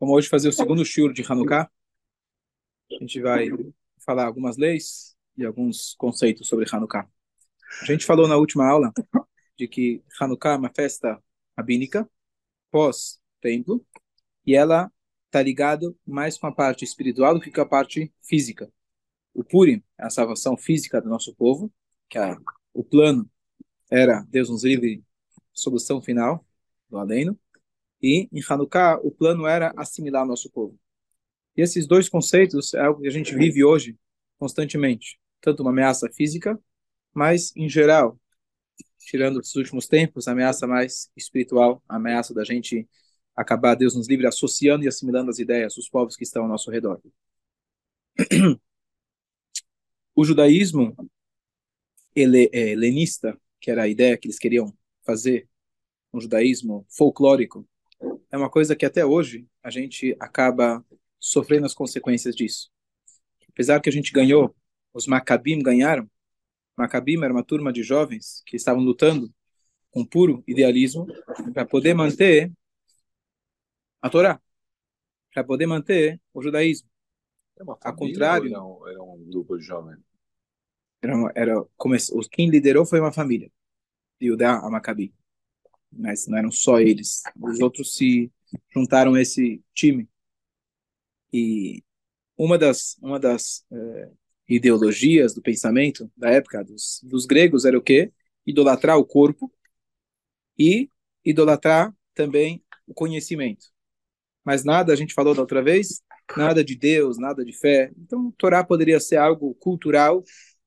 Vamos hoje fazer o segundo shiur de Hanukkah. A gente vai falar algumas leis e alguns conceitos sobre Hanukkah. A gente falou na última aula de que Hanukkah é uma festa rabínica, pós-templo, e ela está ligada mais com a parte espiritual do que com a parte física. O Purim é a salvação física do nosso povo, que é o plano era Deus nos livre, solução final do além e em Hanukkah o plano era assimilar nosso povo. E esses dois conceitos é algo que a gente vive hoje constantemente, tanto uma ameaça física, mas em geral, tirando os últimos tempos, a ameaça mais espiritual, a ameaça da gente acabar Deus nos livre associando e assimilando as ideias dos povos que estão ao nosso redor. O judaísmo ele, é, helenista, que era a ideia que eles queriam fazer, um judaísmo folclórico, é uma coisa que até hoje a gente acaba sofrendo as consequências disso. Apesar que a gente ganhou, os Maccabim ganharam, Maccabim era uma turma de jovens que estavam lutando com puro idealismo para poder manter a Torá, para poder manter o judaísmo. Ao contrário, era um, era um grupo de jovens. Era, era, quem liderou foi uma família, Yudá a Maccabim mas não eram só eles. Os outros se juntaram a esse time. E uma das, uma das é, ideologias do pensamento da época dos, dos gregos era o quê? Idolatrar o corpo e idolatrar também o conhecimento. Mas nada, a gente falou da outra vez, nada de Deus, nada de fé. Então, Torá poderia ser algo cultural,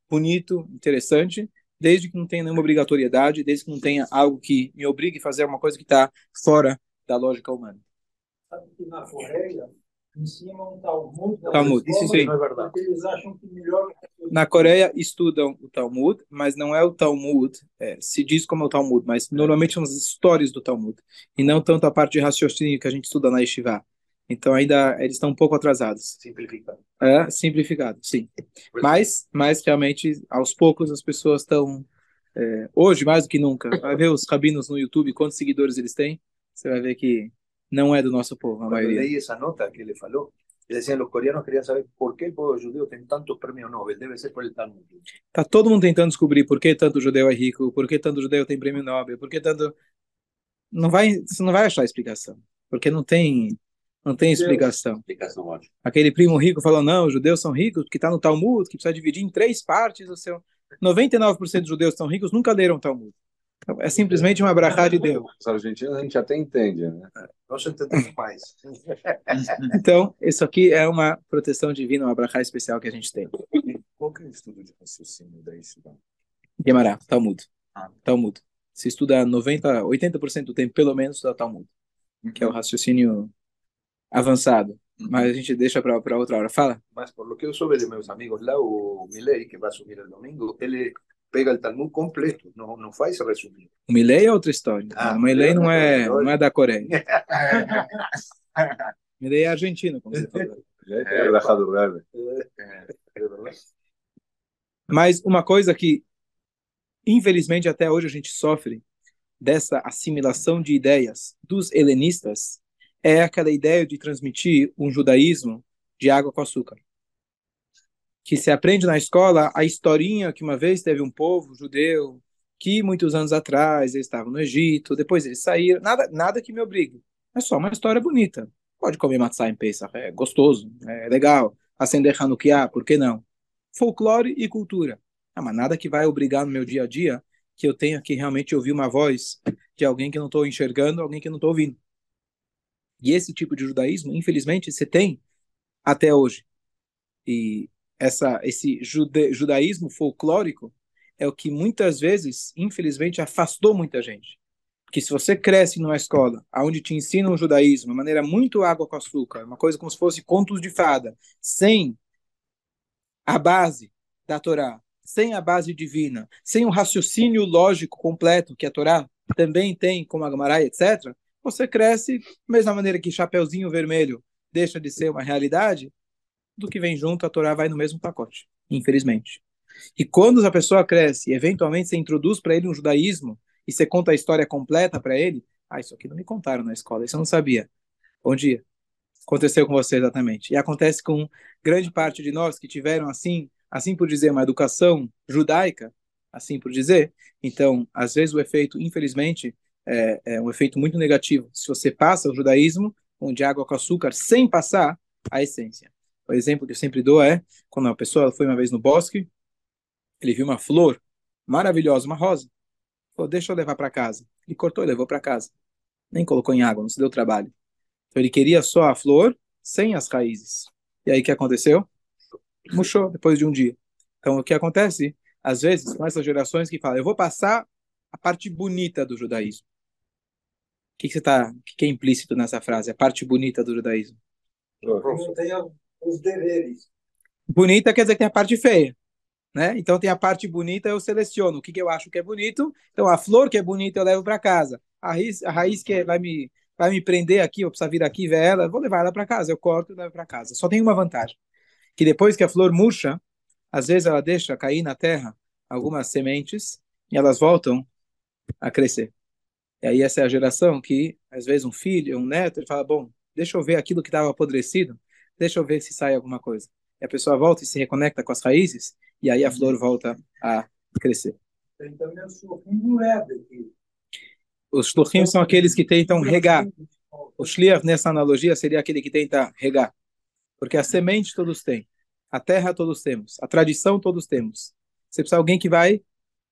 bonito, interessante, desde que não tenha nenhuma obrigatoriedade, desde que não tenha algo que me obrigue a fazer alguma coisa que está fora da lógica humana. Sabe que na Coreia ensinam um Talmud. Talmud, isso sim. É. Eles acham que melhor. Na Coreia estudam o Talmud, mas não é o Talmud, é, se diz como é o Talmud, mas normalmente são as histórias do Talmud, e não tanto a parte de raciocínio que a gente estuda na Yeshiva. Então ainda eles estão um pouco atrasados. Simplificado. É, simplificado, sim. Mas, mas realmente, aos poucos as pessoas estão, é, hoje mais do que nunca, vai ver os rabinos no YouTube, quantos seguidores eles têm, você vai ver que não é do nosso povo, a maioria. Eu leí essa nota que ele falou, ele dizia, os coreanos queriam saber por que o povo judeu tem tantos prêmios Nobel, deve ser por el Talmud. Tá todo mundo tentando descobrir por que tanto judeu é rico, por que tanto judeu tem prêmio Nobel, por que tanto... Não vai, você não vai achar explicação, porque não tem não tem explicação. Explicação ótima. Aquele primo rico falou: não, os judeus são ricos, porque está no Talmud, que precisa dividir em três partes o seu. 99% dos judeus são ricos, nunca leram o Talmud. Então, é simplesmente uma brachá de Deus. Os argentinos a gente até entende, né? Nós entendemos mais. então, isso aqui é uma proteção divina, uma brachá especial que a gente tem. Qual que é o estudo de raciocínio da Yeshiva? Guemará, Talmud. Ah. Talmud. Se estuda 90, 80% do tempo, pelo menos, da Talmud, que é o raciocínio avançado. Mas a gente deixa para outra hora. Fala. Mas por lo que eu soube de meus amigos lá, o Milei, que vai subir no domingo, ele pega o Talmud completo, não, não faz resumir. O Milei é outra história. Ah, o Milei não é, não é da Coreia. Milei é argentino, como você falou. É, é, é, Mas uma coisa que, infelizmente, até hoje a gente sofre dessa assimilação de ideias dos helenistas é aquela ideia de transmitir um judaísmo de água com açúcar. Que se aprende na escola a historinha que uma vez teve um povo judeu que muitos anos atrás eles estavam no Egito, depois eles saíram, nada, nada que me obrigue. É só uma história bonita. Pode comer matzah em Pesach, é gostoso, é legal. Acender Hanukkah, por que não? Folclore e cultura. Ah, mas nada que vai obrigar no meu dia a dia que eu tenha que realmente ouvir uma voz de alguém que não estou enxergando, alguém que não estou ouvindo. E esse tipo de judaísmo, infelizmente, você tem até hoje. E essa, esse jude, judaísmo folclórico é o que muitas vezes, infelizmente, afastou muita gente. Porque se você cresce numa escola onde te ensinam o judaísmo, de maneira muito água com açúcar, uma coisa como se fosse contos de fada, sem a base da Torá, sem a base divina, sem o raciocínio lógico completo que a Torá também tem, como a Gemara, etc., você cresce, mesma maneira que Chapeuzinho Vermelho deixa de ser uma realidade, do que vem junto, a Torá vai no mesmo pacote, infelizmente. E quando a pessoa cresce e eventualmente você introduz para ele um judaísmo e você conta a história completa para ele, ah, isso aqui não me contaram na escola, isso eu não sabia. Bom dia. aconteceu com você exatamente. E acontece com grande parte de nós que tiveram assim, assim por dizer, uma educação judaica, assim por dizer. Então, às vezes o efeito, infelizmente, é, é um efeito muito negativo. Se você passa o judaísmo de água com açúcar sem passar a essência. O exemplo que eu sempre dou é quando uma pessoa foi uma vez no bosque, ele viu uma flor maravilhosa, uma rosa. Falou, deixa eu levar para casa. Ele cortou e levou para casa. Nem colocou em água, não se deu trabalho. Então ele queria só a flor sem as raízes. E aí o que aconteceu? Murchou depois de um dia. Então o que acontece? Às vezes, com essas gerações que falam, eu vou passar a parte bonita do judaísmo. O que, que você tá, o que, que é implícito nessa frase? A parte bonita do judaísmo. Não tem os deveres. Bonita quer dizer que tem a parte feia. Né? Então tem a parte bonita, eu seleciono o que, que eu acho que é bonito. Então a flor que é bonita eu levo para casa. A raiz, a raiz que vai me vai me prender aqui, eu preciso vir aqui e ver ela, vou levar ela para casa. Eu corto e levo para casa. Só tem uma vantagem, que depois que a flor murcha, às vezes ela deixa cair na terra algumas sementes e elas voltam a crescer. E aí essa é a geração que, às vezes, um filho, um neto, ele fala, bom, deixa eu ver aquilo que estava apodrecido, deixa eu ver se sai alguma coisa. E a pessoa volta e se reconecta com as raízes, e aí a flor volta a crescer. Tem também o shluchim aqui. Os shluchim são aqueles que tentam regar. O shliach, nessa analogia, seria aquele que tenta regar. Porque a semente todos têm, a terra todos temos, a tradição todos temos. Você precisa de alguém que vai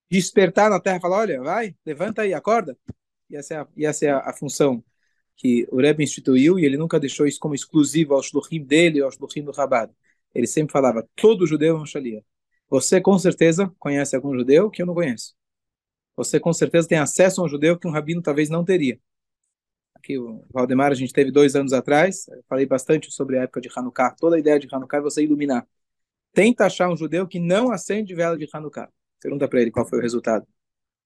despertar na terra e falar, olha, vai, levanta aí, acorda. E essa é a, e essa é a, a função que o Rebbe instituiu, e ele nunca deixou isso como exclusivo ao shluchim dele, ao shluchim do Rabad. Ele sempre falava, todo judeu é um shalia. Você, com certeza, conhece algum judeu que eu não conheço. Você, com certeza, tem acesso a um judeu que um rabino talvez não teria. Aqui, o Valdemar, a gente teve dois anos atrás, falei bastante sobre a época de Hanukkah. Toda a ideia de Hanukkah é você iluminar. Tenta achar um judeu que não acende vela de Hanukkah. Pergunta para ele qual foi o resultado.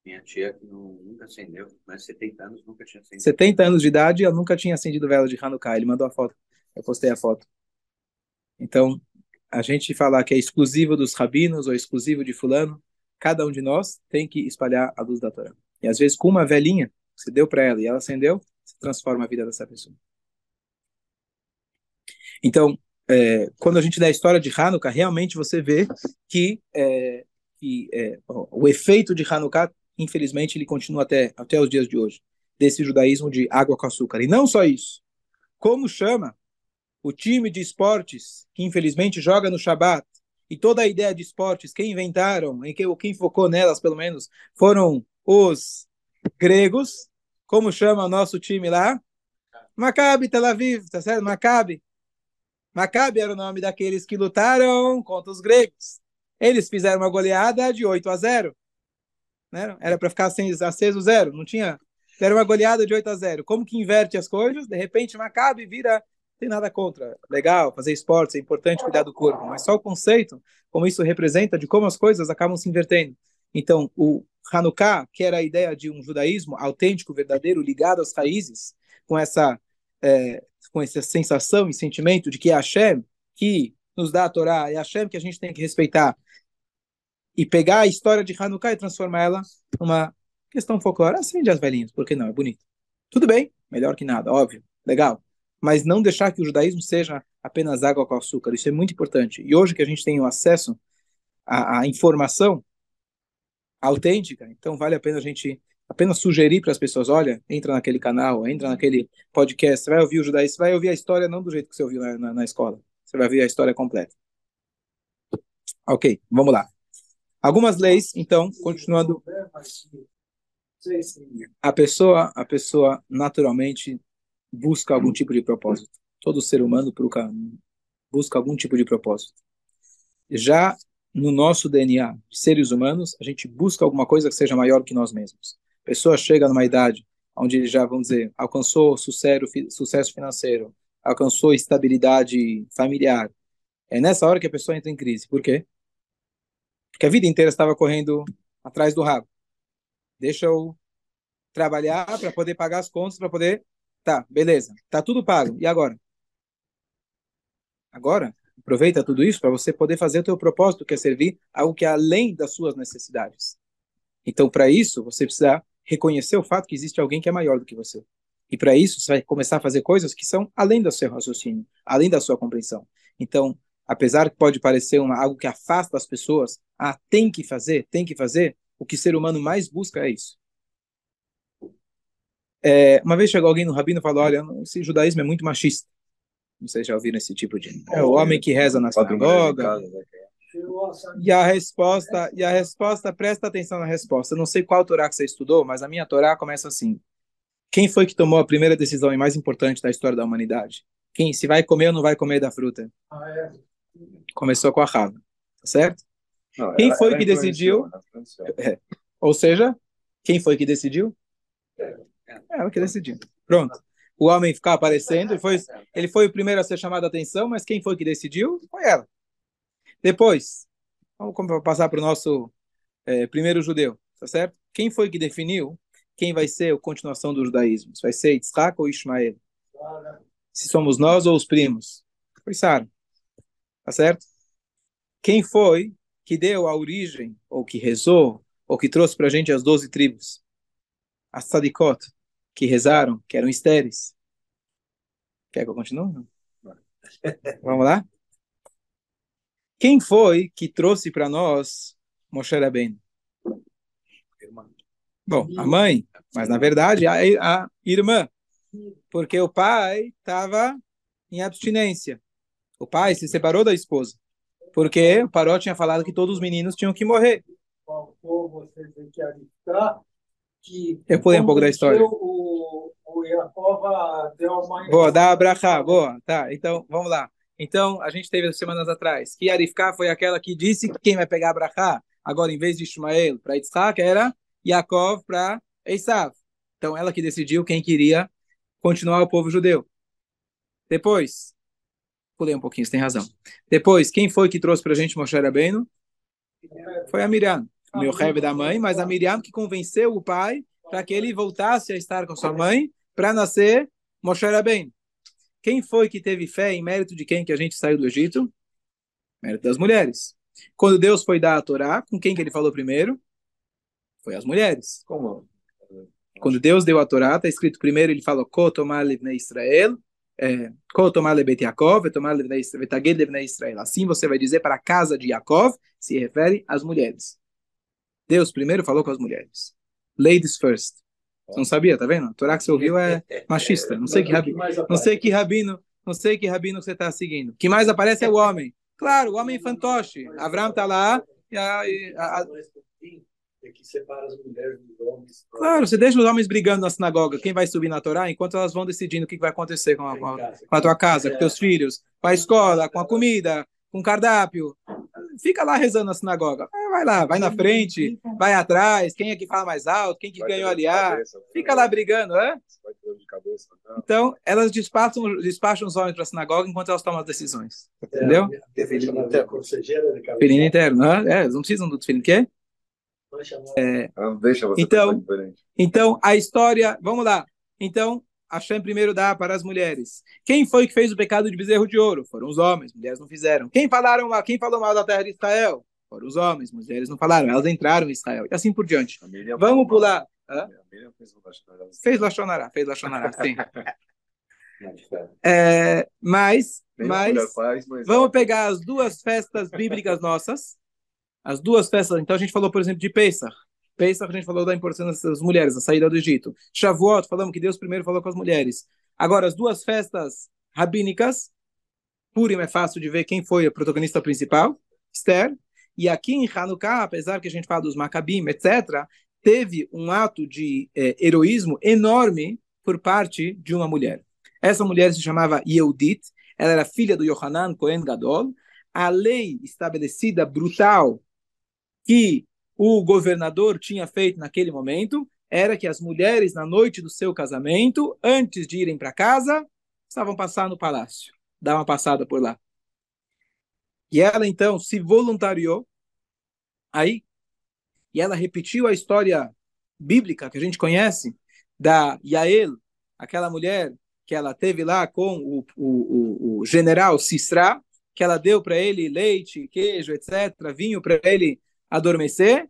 Minha tia não, nunca acendeu, mas 70 anos nunca tinha acendido. 70 anos de idade, ela nunca tinha acendido vela de Hanukkah. Ele mandou a foto. Eu postei a foto. Então, a gente falar que é exclusivo dos rabinos ou exclusivo de fulano, cada um de nós tem que espalhar a luz da Torá. E às vezes com uma velhinha, você deu para ela e ela acendeu, você transforma a vida dessa pessoa. Então, é, quando a gente dá a história de Hanukkah, realmente você vê que, é, que é, o efeito de Hanukkah, infelizmente, ele continua até, até os dias de hoje, desse judaísmo de água com açúcar. E não só isso. Como chama o time de esportes que infelizmente joga no Shabat e toda a ideia de esportes, quem inventaram, em quem, quem focou nelas pelo menos, foram os gregos. Como chama o nosso time lá? Maccabi Tel Aviv, tá certo? Maccabi. Maccabi era o nome daqueles que lutaram contra os gregos. Eles fizeram uma goleada de 8 a 0. Né? Era para ficar aceso zero, não tinha. Era uma goleada de 8 a 0. Como que inverte as coisas? De repente, Maccabi vira tem nada contra. Legal, fazer esportes, é importante cuidar do corpo, mas só o conceito, como isso representa, de como as coisas acabam se invertendo. Então, o Hanukkah, que era a ideia de um judaísmo autêntico, verdadeiro, ligado às raízes, com essa, é, com essa sensação e sentimento de que é Hashem que nos dá a Torá, é Hashem que a gente tem que respeitar, e pegar a história de Hanukkah e transformar ela numa questão folclórica, acende as velhinhas, porque não, é bonito. Tudo bem, melhor que nada, óbvio, legal mas não deixar que o judaísmo seja apenas água com açúcar. Isso é muito importante. E hoje que a gente tem o acesso à, à informação autêntica, então vale a pena a gente apenas sugerir para as pessoas, olha, entra naquele canal, entra naquele podcast, vai ouvir o judaísmo, vai ouvir a história não do jeito que você ouviu na, na, na escola, você vai ouvir a história completa. Ok, vamos lá. Algumas leis, então, continuando. A pessoa, a pessoa naturalmente busca algum tipo de propósito. Todo ser humano busca algum tipo de propósito. Já no nosso DNA seres humanos, a gente busca alguma coisa que seja maior que nós mesmos. A pessoa chega numa idade onde ele já, vamos dizer, alcançou sucesso, sucesso financeiro, alcançou estabilidade familiar. É nessa hora que a pessoa entra em crise. Por quê? Porque a vida inteira estava correndo atrás do rabo. Deixa eu trabalhar para poder pagar as contas, para poder Tá, beleza. Tá tudo pago. E agora? Agora, aproveita tudo isso para você poder fazer o teu propósito, que é servir algo que é além das suas necessidades. Então, para isso, você precisa reconhecer o fato que existe alguém que é maior do que você. E para isso, você vai começar a fazer coisas que são além do seu raciocínio, além da sua compreensão. Então, apesar que pode parecer uma, algo que afasta as pessoas, ah, tem que fazer, tem que fazer, o que o ser humano mais busca é isso. É, uma vez chegou alguém no rabino e falou, olha, esse judaísmo é muito machista. Não sei se já ouviram esse tipo de... É o homem que reza na sinagoga. E a resposta, e a resposta, presta atenção na resposta. Eu não sei qual Torá que você estudou, mas a minha Torá começa assim. Quem foi que tomou a primeira decisão e mais importante da história da humanidade? Quem, se vai comer ou não vai comer da fruta? Ah, é. Começou com a Rava, tá certo? Não, Quem ela- foi ela que decidiu? influenciou. É. Ou seja, quem foi que decidiu? Ela que decidiu. Pronto. O homem ficar aparecendo, ele foi, ele foi o primeiro a ser chamado a atenção, mas quem foi que decidiu? Foi ela. Depois, vamos passar para o nosso eh, primeiro judeu, tá certo? Quem foi que definiu quem vai ser a continuação do judaísmo? Se vai ser Yitzhak ou Ismael? Se somos nós ou os primos? Foi Sara. Tá certo? Quem foi que deu a origem, ou que rezou, ou que trouxe para a gente as doze tribos? As Tzadikot, que rezaram, que eram estéreis. Quer que eu continue? Vamos lá? Quem foi que trouxe para nós Moshe Rabbeinu? Bom, a mãe, mas na verdade a, a irmã, porque o pai estava em abstinência. O pai se separou da esposa, porque o Paró tinha falado que todos os meninos tinham que morrer. Faltou você ter que avistar que Eu pulei um pouco da história. O, o deu uma Boa, dá abraçar, boa. Tá, então vamos lá. Então, a gente teve semanas atrás que Arifká foi aquela que disse que quem vai pegar abraçar agora em vez de Ismael para Yitzhak era Yaakov para Esav. Então, ela que decidiu quem queria continuar o povo judeu. Depois, pulei um pouquinho, você tem razão. Depois, quem foi que trouxe para a gente Moshe Rabbeinu? Foi a Miriam, meu rebe da mãe, mas a Miriam que convenceu o pai para que ele voltasse a estar com sua mãe para nascer Moshe Rabbeinu. Quem foi que teve fé em mérito de quem que a gente saiu do Egito? Mérito das mulheres. Quando Deus foi dar a Torá, com quem que ele falou primeiro? Foi as mulheres. Como? Quando Deus deu a Torá, está escrito primeiro, ele falou, Ko tomar levnei Israel, é, Israel. Assim você vai dizer para a casa de Yaakov, se refere às mulheres. Deus primeiro falou com as mulheres. Ladies first. Você não sabia, tá vendo? A Torá que você ouviu é machista. Não sei que rabino, não sei que rabino, não sei que rabino você está seguindo. O que mais aparece é o homem. Claro, o homem fantoche. Abraão está lá e a, a, a, É que separa as mulheres dos homens. Claro, você deixa os homens brigando na sinagoga, quem vai subir na Torá, enquanto elas vão decidindo o que vai acontecer com a, com a, com a tua casa, com teus filhos, com a escola, com a comida, com o cardápio. Fica lá rezando na sinagoga. Ah, Vai lá, vai na frente, vai atrás, quem é que fala mais alto, quem que Vai ganhou cabeça, Fica lá brigando, é? Cabeça, não. Então, elas despacham, despacham os homens para a sinagoga enquanto elas tomam as decisões. Entendeu? De cabeça. Filhinho interno, né? É, eles não precisam do filho, quê? Ela não deixa você Então-. Então, a história, vamos lá. Então, Hashem primeiro dá para as mulheres. Quem foi que fez o pecado de bezerro de ouro? Foram os homens, mulheres não fizeram. Quem falaram mal, quem falou mal da terra de Israel? Foram os homens, mulheres não falaram. Elas entraram em Israel. E assim por diante. Vamos pular. Hã? Fez Lachonará, fez Lachonará, sim. Diferente. É, mas, mas, faz, mas vamos pegar as duas festas bíblicas nossas. As duas festas. Então, a gente falou, por exemplo, de Pesach. Pesach, a gente falou da importância das mulheres, a saída do Egito. Shavuot, falamos que Deus primeiro falou com as mulheres. Agora, as duas festas rabínicas, Purim é fácil de ver quem foi a protagonista principal, Esther. E aqui em Hanukkah, apesar que a gente fala dos Macabim, etc., teve um ato de eh, heroísmo enorme por parte de uma mulher. Essa mulher se chamava Yehudit, ela era filha do Yohanan Cohen Gadol. A lei estabelecida, brutal, que o governador tinha feito naquele momento, era que as mulheres, na noite do seu casamento, antes de irem para casa, estavam passar no palácio, dar uma passada por lá. E ela, então, se voluntariou aí, e ela repetiu a história bíblica que a gente conhece, da Yael, aquela mulher que ela teve lá com o, o, o, o general Sisra, que ela deu para ele leite, queijo, etc., vinho para ele adormecer,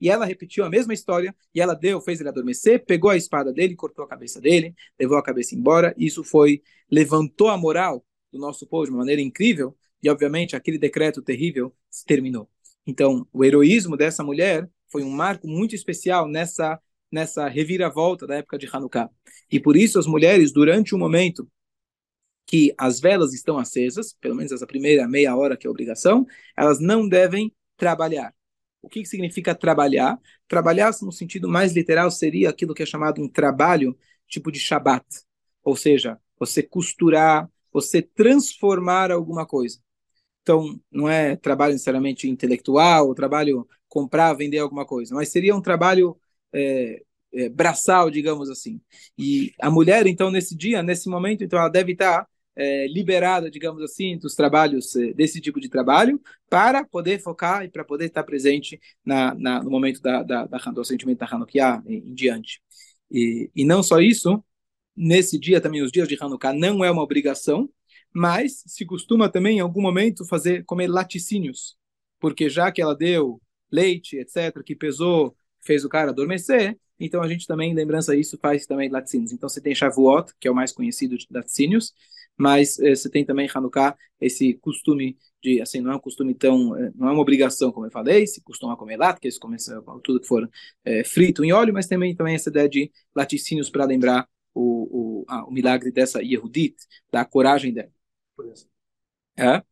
e ela repetiu a mesma história, e ela deu, fez ele adormecer, pegou a espada dele, cortou a cabeça dele, levou a cabeça embora, e isso foi, levantou a moral do nosso povo de uma maneira incrível, e obviamente aquele decreto terrível se terminou. Então, o heroísmo dessa mulher foi um marco muito especial nessa nessa reviravolta da época de Hanukkah. E por isso as mulheres, durante o momento que as velas estão acesas, pelo menos essa primeira meia hora que é obrigação, elas não devem trabalhar. O que, significa trabalhar? Trabalhar, no sentido mais literal, seria aquilo que é chamado um trabalho tipo de Shabat. Ou seja, você costurar, você transformar alguma coisa. Então, não é trabalho necessariamente intelectual, trabalho comprar, vender alguma coisa, mas seria um trabalho é, é, braçal, digamos assim. E a mulher, então, nesse dia, nesse momento, então, ela deve estar é, liberada, digamos assim, dos trabalhos, é, desse tipo de trabalho, para poder focar e para poder estar presente na, na, no momento da, da, da, do sentimento da Hanukkah em, em diante. E, e não só isso, nesse dia também, os dias de Hanukkah, não é uma obrigação, mas se costuma também, em algum momento, fazer comer laticínios, porque já que ela deu leite, etc., que pesou, fez o cara adormecer, então a gente também, em lembrança disso, faz também laticínios. Então você tem Shavuot, que é o mais conhecido de laticínios, mas eh, você tem também Hanukkah, esse costume de, assim, não é um costume tão, eh, não é uma obrigação, como eu falei, se costuma comer lácteos, comer tudo que for eh, frito em óleo, mas também, também essa ideia de laticínios para lembrar o, o, ah, o milagre dessa Yehudit, da coragem dela. É?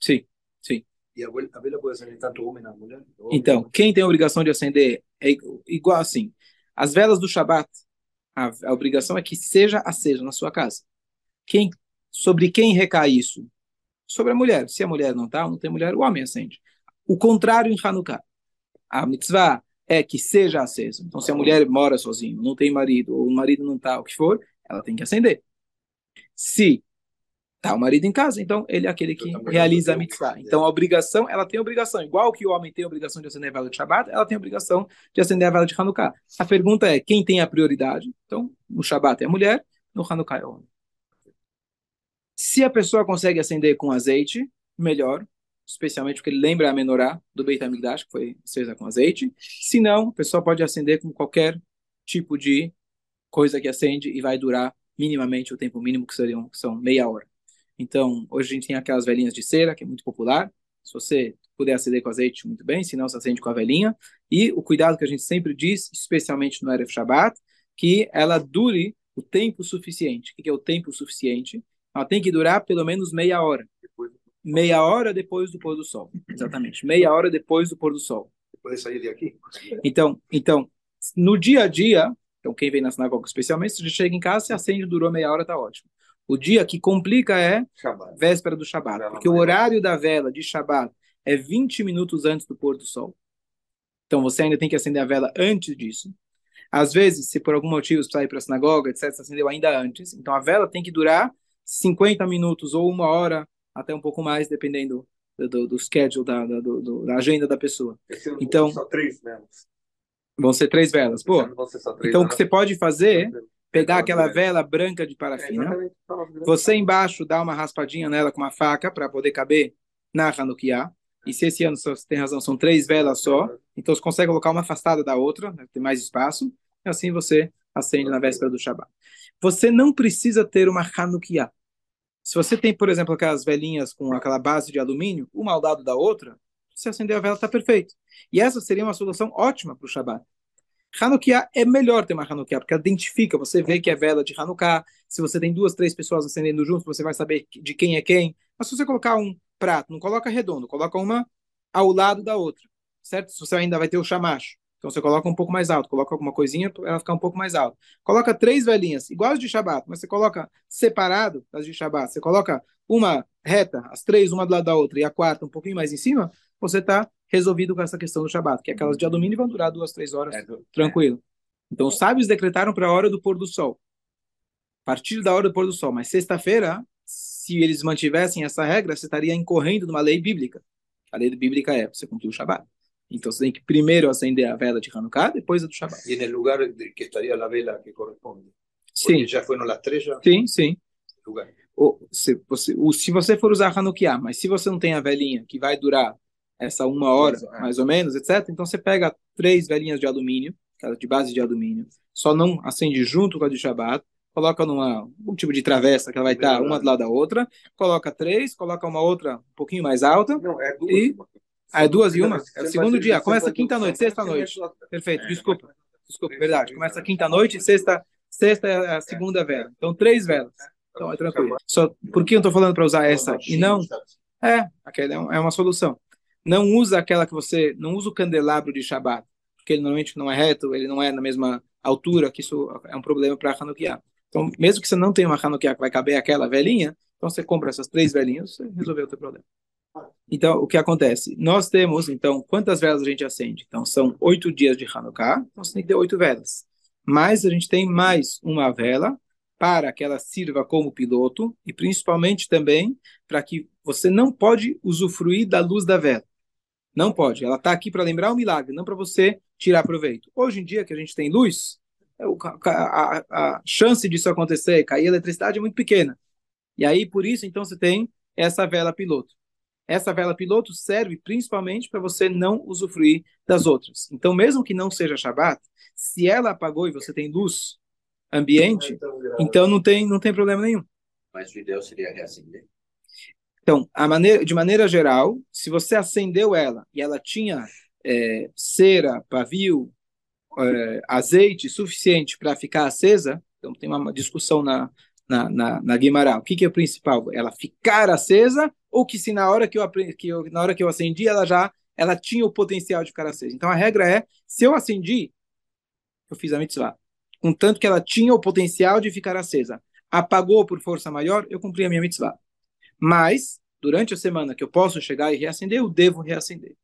Sim, sim. E a vela pode acender tanto homem na mulher? Então, quem tem a obrigação de acender é igual assim. As velas do Shabat, a, a obrigação é que seja acesa na sua casa. Quem, sobre quem recai isso? Sobre a mulher. Se a mulher não está, não tem mulher, o homem acende. O contrário em Hanukkah. A mitzvah é que seja acesa. Então, se a mulher mora sozinha, não tem marido, ou o marido não está, o que for, ela tem que acender. Se Tá o marido em casa, então ele é aquele que realiza a mitzvah. Então a obrigação, ela tem obrigação. Igual que o homem tem a obrigação de acender a vela de Shabbat, ela tem a obrigação de acender a vela de Hanukkah. A pergunta é, quem tem a prioridade? Então, no Shabbat é a mulher, no Hanukkah é o homem. Se a pessoa consegue acender com azeite, melhor, especialmente porque ele lembra a menorá do Beit HaMikdash, que foi acesa com azeite. Se não, a pessoa pode acender com qualquer tipo de coisa que acende e vai durar minimamente o tempo mínimo, que, seriam, que são meia hora. Então, hoje a gente tem aquelas velhinhas de cera, que é muito popular. Se você puder acender com azeite, muito bem, se não, se acende com a velhinha. E o cuidado que a gente sempre diz, especialmente no Erev Shabbat, que ela dure o tempo suficiente. O que é o tempo suficiente? Ela tem que durar pelo menos meia hora. Meia hora depois do pôr do sol. Exatamente. Meia hora depois do pôr do sol. Depois de sair de aqui. Então, então, no dia a dia, então quem vem na sinagoga especialmente, se chega em casa, se acende, durou meia hora, tá ótimo. O dia que complica é Shabbat. véspera do Shabat, porque o horário da vela de Shabat é 20 minutos antes do pôr do sol. Então você ainda tem que acender a vela antes disso. Às vezes, se por algum motivo você precisa ir para a sinagoga, etc., você acendeu ainda antes. Então a vela tem que durar 50 minutos ou uma hora, até um pouco mais, dependendo do, do, do schedule, da, da, do, da agenda da pessoa. Então, só três velas. Vão ser três velas. Pô, então o que você pode fazer pegar aquela vela branca de parafina, você embaixo dá uma raspadinha nela com uma faca para poder caber na Hanukkah. E se esse ano você tem razão, são três velas só, então você consegue colocar uma afastada da outra, né, tem mais espaço, e assim você acende na véspera do Shabbat. Você não precisa ter uma Hanukkah. Se você tem, por exemplo, aquelas velinhas com aquela base de alumínio, uma ao lado da outra, se acender a vela está perfeito. E essa seria uma solução ótima para o Shabbat. Hanukkah é melhor ter uma Hanukkah, porque identifica, você vê que é vela de Hanukkah. Se você tem duas, três pessoas acendendo juntos, você vai saber de quem é quem. Mas se você colocar um prato, não coloca redondo, coloca uma ao lado da outra, certo? Se você ainda vai ter o chamacho. Então você coloca um pouco mais alto, coloca alguma coisinha para ela ficar um pouco mais alta. Coloca três velhinhas, igual as de Shabat, mas você coloca separado das de Shabat. Você coloca uma reta, as três uma do lado da outra, e a quarta um pouquinho mais em cima, você está resolvido com essa questão do Shabat, que é aquelas de alumínio vão durar duas, três horas, é, tranquilo. Então os sábios decretaram para a hora do pôr do sol. A partir da hora do pôr do sol. Mas sexta-feira, se eles mantivessem essa regra, você estaria incorrendo numa lei bíblica. A lei bíblica é você cumprir o Shabat. Então você tem que primeiro acender a vela de Hanukkah, depois a do Shabat. E no lugar que estaria a vela que corresponde. Sim. já foi nas três já? Sim, sim. Lugar. Ou, se, você, ou, se você for usar Hanukkah, mas se você não tem a velinha que vai durar essa uma hora, mais ou menos, etc. Então você pega três velhinhas de alumínio, de base de alumínio, só não acende junto com a de Shabbat, coloca numa um tipo de travessa que ela vai estar uma do lado da outra, coloca três, coloca uma outra um pouquinho mais alta, Não, é duas. e ah, é duas e uma? É o segundo dia, começa quinta-noite, sexta-noite. Perfeito, desculpa. Desculpa, verdade. Começa quinta-noite, sexta, sexta é a segunda vela. Então, três velas. Então, é tranquilo. Só, por que eu estou falando para usar essa e não... É, aquela é um- é uma solução. Não usa aquela que você... Não usa o candelabro de Shabbat, porque ele normalmente não é reto, ele não é na mesma altura, que isso é um problema para Hanukkah. Então, mesmo que você não tenha uma Hanukkah que vai caber aquela velhinha, então você compra essas três velhinhas, você resolveu o teu problema. Então, o que acontece? Nós temos, então, quantas velas a gente acende? Então, são oito dias de Hanukkah, então você tem que ter oito velas. Mas a gente tem mais uma vela para que ela sirva como piloto e principalmente também para que você não pode usufruir da luz da vela. Não pode. Ela está aqui para lembrar o milagre, não para você tirar proveito. Hoje em dia que a gente tem luz, é a, a- a chance disso acontecer, cair eletricidade é muito pequena. E aí, por isso, então, você tem essa vela piloto. Essa vela piloto serve principalmente para você não usufruir das outras. Então, mesmo que não seja Shabat, se ela apagou e você tem luz ambiente, então não tem, não tem problema nenhum. Mas o ideal seria reacender. Então, a maneira, de maneira geral, se você acendeu ela e ela tinha é, cera, pavio, é, azeite suficiente para ficar acesa, então tem uma discussão na, na, na, na Guimarães. O que, que é o principal? Ela ficar acesa ou que se na hora que eu, apre- que eu, na hora que eu acendi ela já ela tinha o potencial de ficar acesa. Então a regra é, se eu acendi, eu fiz a mitzvah. Contanto que ela tinha o potencial de ficar acesa. Apagou por força maior, eu cumpri a minha mitzvah. Mas, durante a semana que eu posso chegar e reacender, eu devo reacender.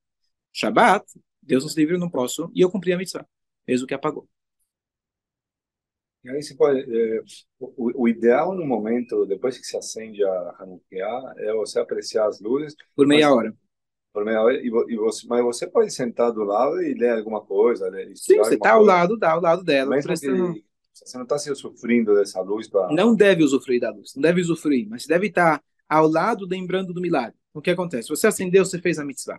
Shabat, Deus nos livre, eu não posso, e eu cumpri a mitzvah, mesmo que apagou. E aí você pode, é, o, o ideal no momento, depois que se acende a Hanukkah, é você apreciar as luzes Por meia Mas- hora. por meia hora, e, e você, mas você pode sentar do lado e ler alguma coisa, ler, Sim, estudar você está ao lado, dá ao lado dela. Mesmo prestando- que você não está se sofrendo dessa luz para Não deve usufruir da luz, não deve usufruir, mas deve estar ao lado lembrando do milagre. O que acontece? Você acendeu, você fez a mitzvah.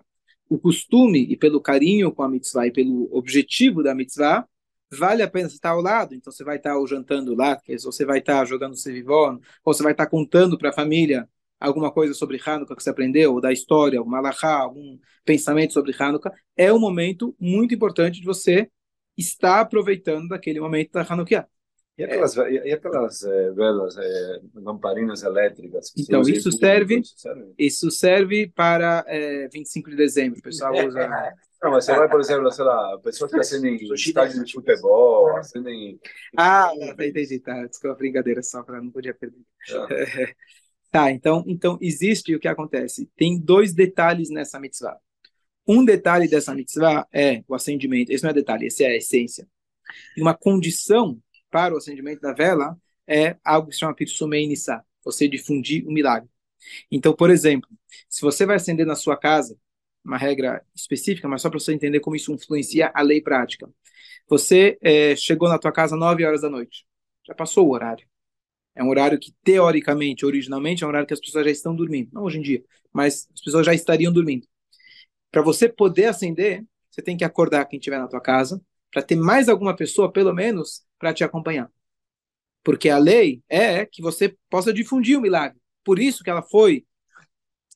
O costume, e pelo carinho com a mitzvah, e pelo objetivo da mitzvah, vale a pena você estar ao lado. Então você vai estar jantando lá, ou você vai estar jogando Sevivon, ou você vai estar contando para a família alguma coisa sobre Hanukkah que você aprendeu, ou da história, alguma alahá, algum pensamento sobre Hanukkah. É um momento muito importante de você estar aproveitando daquele momento da Hanukkah. E aquelas, ve- e aquelas eh, velas, eh, lamparinas elétricas? Então, isso serve- isso serve? Para é, 25 de dezembro. O pessoal usa. Não, mas você vai, por exemplo, sei lá, pessoas que acendem estádio de futebol, acendem... Ah, tá, entendi. Tá, desculpa a brincadeira só para não podia perder. Tá, então, então existe o que acontece. Tem dois detalhes nessa mitzvah. Um detalhe dessa mitzvah é o acendimento. Esse não é detalhe, esse é a essência. E uma condição para o acendimento da vela é algo que se chama Pirsumei Nissa, você difundir o milagre. Então, por exemplo, se você vai acender na sua casa, uma regra específica, mas só para você entender como isso influencia a lei prática. Você eh, chegou na tua casa às 9 horas da noite. Já passou o horário. É um horário que, teoricamente, originalmente, é um horário que as pessoas já estão dormindo. Não hoje em dia, mas as pessoas já estariam dormindo. Para você poder acender, você tem que acordar quem estiver na tua casa, para ter mais alguma pessoa, pelo menos, para te acompanhar. Porque a lei é que você possa difundir o milagre. Por isso que ela foi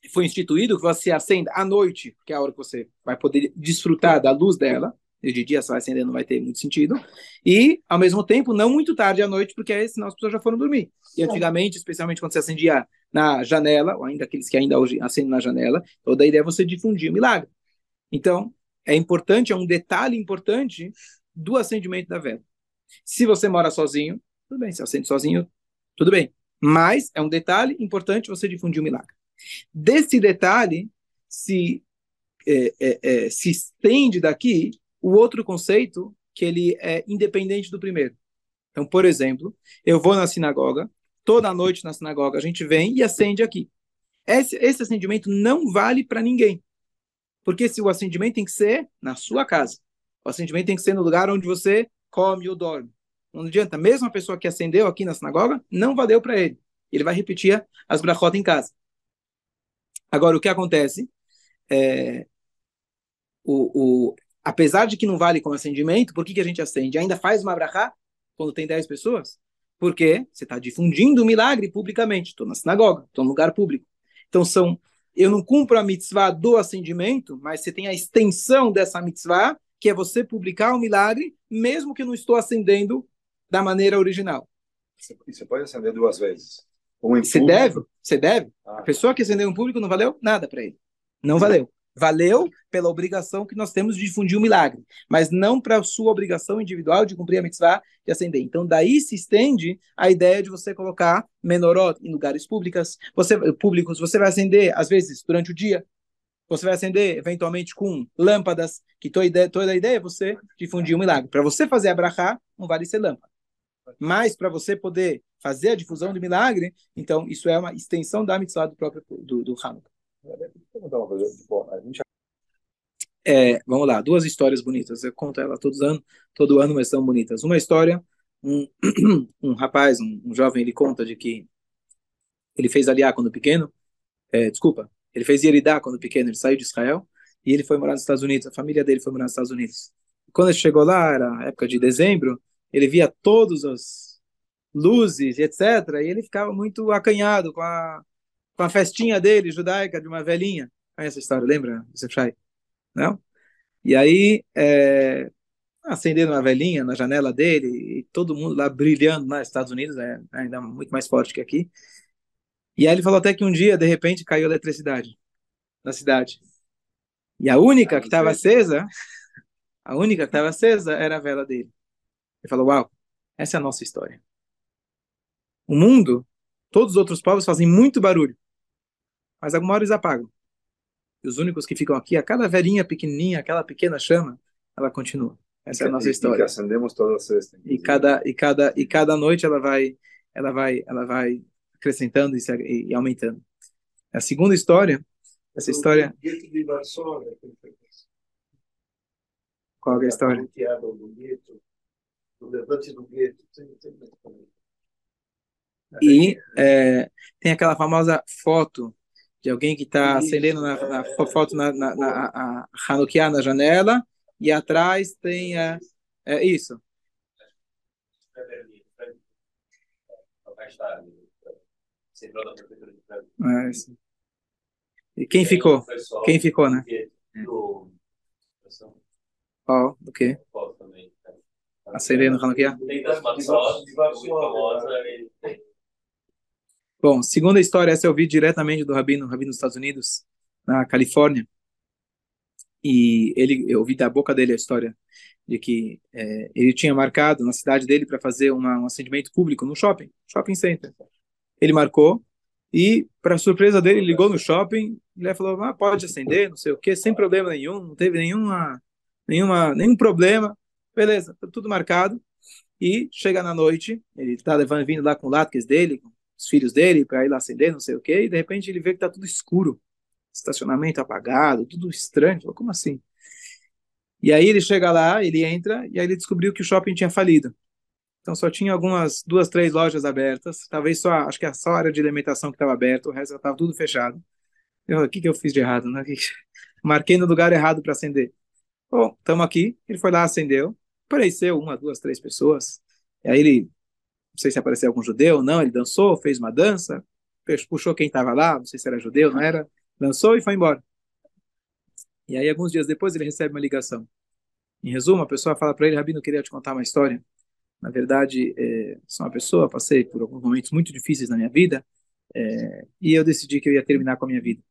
foi instituído que você acenda à noite, que é a hora que você vai poder desfrutar da luz dela. E de dia você vai acender, não vai ter muito sentido. E, ao mesmo tempo, não muito tarde à noite, porque senão as pessoas já foram dormir. E antigamente, especialmente quando você acendia na janela, ou ainda aqueles que ainda hoje acendem na janela, toda a ideia é você difundir o milagre. Então, é importante, é um detalhe importante do acendimento da vela. Se você mora sozinho, tudo bem, se acende sozinho, tudo bem. Mas é um detalhe importante você difundir o milagre. Desse detalhe se, é, é, é, se estende daqui o outro conceito que ele é independente do primeiro. Então, por exemplo, eu vou na sinagoga, toda noite na sinagoga a gente vem e acende aqui. Esse, esse acendimento não vale para ninguém. Porque se o acendimento tem que ser na sua casa. O acendimento tem que ser no lugar onde você come ou dorme. Não adianta. Mesmo a pessoa que acendeu aqui na sinagoga, não valeu para ele. Ele vai repetir as brachot em casa. Agora, o que acontece? É, o, o, apesar de que não vale como acendimento, por que, que a gente acende? Ainda faz uma brachá quando tem 10 pessoas? Porque você está difundindo o milagre publicamente. Estou na sinagoga, estou no lugar público. Então são, eu não cumpro a mitzvah do acendimento, mas você tem a extensão dessa mitzvah, que é você publicar o milagre, mesmo que eu não estou acendendo da maneira original. E você pode acender duas vezes. Você deve, você deve. Ah. A pessoa que acendeu em público não valeu nada para ele. Não valeu. Valeu pela obrigação que nós temos de difundir o milagre, mas não para a sua obrigação individual de cumprir a mitzvah de acender. Então, daí se estende a ideia de você colocar menorot em lugares públicos. Você, públicos, você vai acender, às vezes, durante o dia. Você vai acender, eventualmente, com lâmpadas, que toda a ideia, toda a ideia é você difundir o milagre. Para você fazer a brachá, não vale ser lâmpada. Mas, para você poder fazer a difusão do milagre, então, isso é uma extensão da mitzvah do próprio do, do Hanukkah. É, vamos lá, duas histórias bonitas. Eu conto ela todos ano, todo ano, mas são bonitas. Uma história, um, um rapaz, um, um, jovem, ele conta de que ele fez aliá quando pequeno. É, desculpa, ele fez Yeridá quando pequeno. Ele saiu de Israel e ele foi morar nos Estados Unidos. A família dele foi morar nos Estados Unidos. Quando ele chegou lá, era época de dezembro, ele via todos os luzes etc. E ele ficava muito acanhado com a com a festinha dele, judaica, de uma velhinha. Conhece essa história, lembra, Zefrai? Não? E aí, é, acendendo uma velhinha na janela dele, e todo mundo lá brilhando nos Estados Unidos, é ainda muito mais forte que aqui. E aí ele falou até que um dia, de repente, caiu a eletricidade na cidade. E a única que estava acesa, a única que estava acesa era a vela dele. Ele falou, uau, essa é a nossa história. O mundo, todos os outros povos fazem muito barulho mas alguma hora eles apagam. E os únicos que ficam aqui, a cada velhinha pequenininha, aquela pequena chama, ela continua. Essa é a nossa história. E que acendemos toda sexta. E cada e cada e cada noite ela vai ela vai ela vai acrescentando e, se, e, e aumentando. A segunda história, essa história. Qual é a história? E é, tem aquela famosa foto de alguém que está acendendo na, na, foto na, na, na a Hanukkah na janela e atrás tem é, é isso. É isso. E quem ficou? Quem ficou, né? Qual? Do quê? Acendendo Hanukkah? Muito famosa. Bom, segunda história, essa eu vi diretamente do Rabino, Rabino dos Estados Unidos, na Califórnia. E ele, eu ouvi da boca dele a história de que é, ele tinha marcado na cidade dele para fazer uma, um acendimento público no shopping, shopping center. Ele marcou e, para surpresa dele, ligou no shopping e ele falou: ah, pode acender, não sei o que, sem problema nenhum, não teve nenhuma, nenhuma, nenhum problema. Beleza, tá tudo marcado. E chega na noite, ele está levando, vindo lá com látex dele, com os filhos dele para ir lá acender, não sei o quê, e de repente ele vê que está tudo escuro, estacionamento apagado, tudo estranho. Falou, como assim? E aí ele chega lá, ele entra, e aí ele descobriu que o shopping tinha falido. Então só tinha algumas duas, três lojas abertas, talvez só, acho que é só a área de alimentação que estava aberta, o resto estava tudo fechado. Eu, o que, que eu fiz de errado? Né? Marquei no lugar errado para acender. Bom, estamos aqui. Ele foi lá, acendeu. Apareceu uma, duas, três pessoas. E aí ele não sei se apareceu algum judeu, não, ele dançou, fez uma dança, puxou quem estava lá, não sei se era judeu, não era, dançou e foi embora. E aí, alguns dias depois, ele recebe uma ligação. Em resumo, a pessoa fala para ele, Rabino, queria te contar uma história. Na verdade, é, sou uma pessoa, passei por alguns momentos muito difíceis na minha vida, é, e eu decidi que eu ia terminar com a minha vida.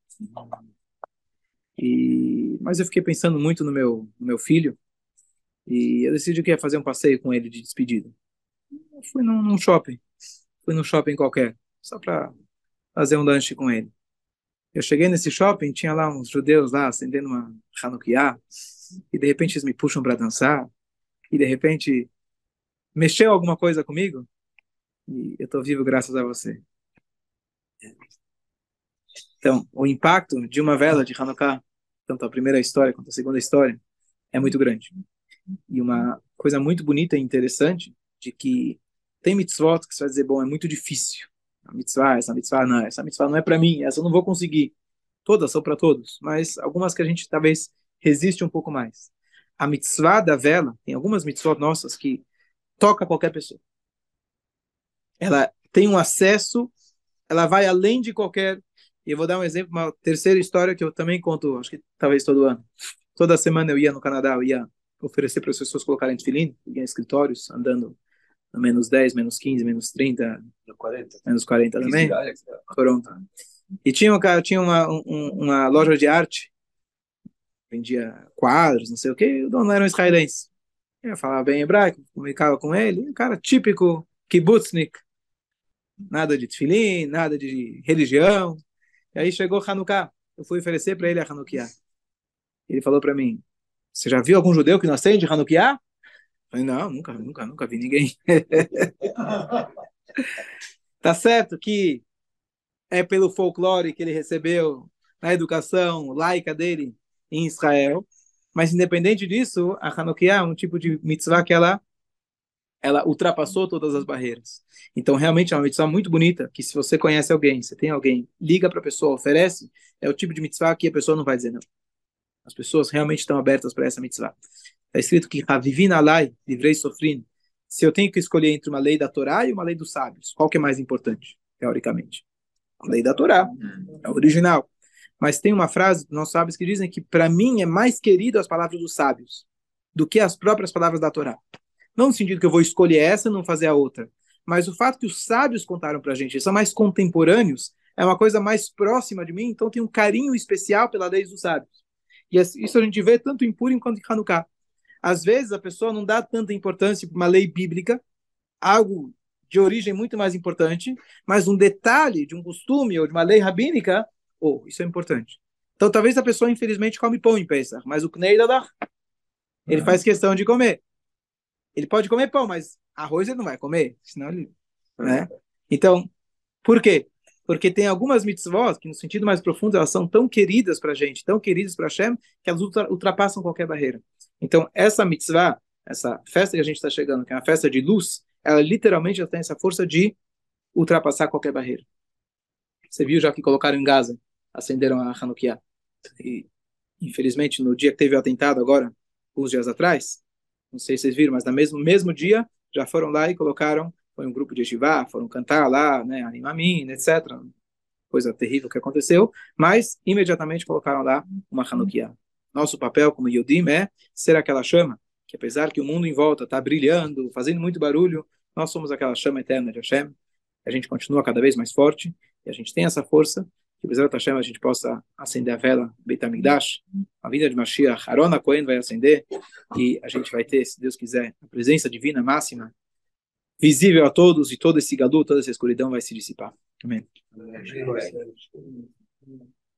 E, mas eu fiquei pensando muito no meu, no meu filho, e eu decidi que ia fazer um passeio com ele de despedida fui num, num shopping. Fui num shopping qualquer, só para fazer um lanche com ele. Eu cheguei nesse shopping, tinha lá uns judeus lá acendendo uma Hanukkah, e de repente eles me puxam para dançar, e de repente mexeu alguma coisa comigo, e eu estou vivo graças a você. Então, o impacto de uma vela de Hanukkah, tanto a primeira história quanto a segunda história, é muito grande. E uma coisa muito bonita e interessante de que tem mitzvot que você vai dizer, bom, é muito difícil. A mitzvah, essa mitzvah não, essa mitzvah não é para mim, essa eu não vou conseguir. Todas são para todos, mas algumas que a gente talvez resiste um pouco mais. A mitzvah da vela, tem algumas mitzvot nossas que toca qualquer pessoa. Ela tem um acesso, ela vai além de qualquer. E eu vou dar um exemplo, uma terceira história que eu também conto, acho que talvez todo ano. Toda semana eu ia no Canadá, eu ia oferecer para as pessoas colocarem tefilim, em escritórios, andando menos 10, menos 15, menos 30, 40. menos 40 também. Toronto. E tinha, um tinha uma, um, uma loja de arte, vendia quadros, não sei o que, o dono era um israelense. Eu falava bem hebraico, comunicava com ele, um cara típico kibbutznik, nada de tefilim, nada de religião. E aí chegou Hanukkah, eu fui oferecer para ele a Hanukkah. Ele falou para mim, você já viu algum judeu que não acende Hanukkah? Falei, não, nunca, nunca, nunca vi ninguém. tá certo que é pelo folclore que ele recebeu na educação laica dele em Israel, mas independente disso, a Hanukkah é um tipo de mitzvah que ela ela ultrapassou todas as barreiras. Então, realmente é uma mitzvah muito bonita, que se você conhece alguém, você tem alguém, liga para a pessoa, oferece, é o tipo de mitzvah que a pessoa não vai dizer não. As pessoas realmente estão abertas para essa mitzvah. Está escrito que Alai, livrei sofrendo. Se eu tenho que escolher entre uma lei da Torá e uma lei dos sábios, qual que é mais importante, teoricamente? A lei da Torá, é a original. Mas tem uma frase dos nossos sábios que dizem que para mim é mais querido as palavras dos sábios do que as próprias palavras da Torá. Não no sentido que eu vou escolher essa e não fazer a outra, mas o fato que os sábios contaram para a gente, eles são mais contemporâneos, é uma coisa mais próxima de mim, então tem um carinho especial pela lei dos sábios. E isso a gente vê tanto em Purim quanto em Hanukkah. Às vezes a pessoa não dá tanta importância para uma lei bíblica, algo de origem muito mais importante, mas um detalhe de um costume ou de uma lei rabínica, oh, isso é importante. Então talvez a pessoa infelizmente come pão em Pesach, mas o Kneidadar, ele faz questão de comer. Ele pode comer pão, mas arroz ele não vai comer, senão ele, né? Então, por quê? Porque tem algumas mitzvot que, no sentido mais profundo, elas são tão queridas para a gente, tão queridas para Hashem, que elas ultrapassam qualquer barreira. Então, essa mitzvah, essa festa que a gente está chegando, que é uma festa de luz, ela literalmente tem essa força de ultrapassar qualquer barreira. Você viu já que colocaram em Gaza, acenderam a Hanukkah. E, infelizmente, no dia que teve o atentado agora, uns dias atrás, não sei se vocês viram, mas no mesmo, mesmo dia já foram lá e colocaram, foi um grupo de Shivá, foram cantar lá, né, Animamin, etc. Coisa terrível que aconteceu, mas imediatamente colocaram lá uma Hanukkah. Nosso papel como Yodim é ser aquela chama, que apesar que o mundo em volta está brilhando, fazendo muito barulho, nós somos aquela chama eterna de Hashem, a gente continua cada vez mais forte, e a gente tem essa força, que Bezerra Hashem a gente possa acender a vela Beit a vida de Mashiach, Arona Cohen vai acender e a gente vai ter, se Deus quiser, a presença divina máxima visível a todos e todo esse gadu, toda essa escuridão vai se dissipar. Amém. Amém.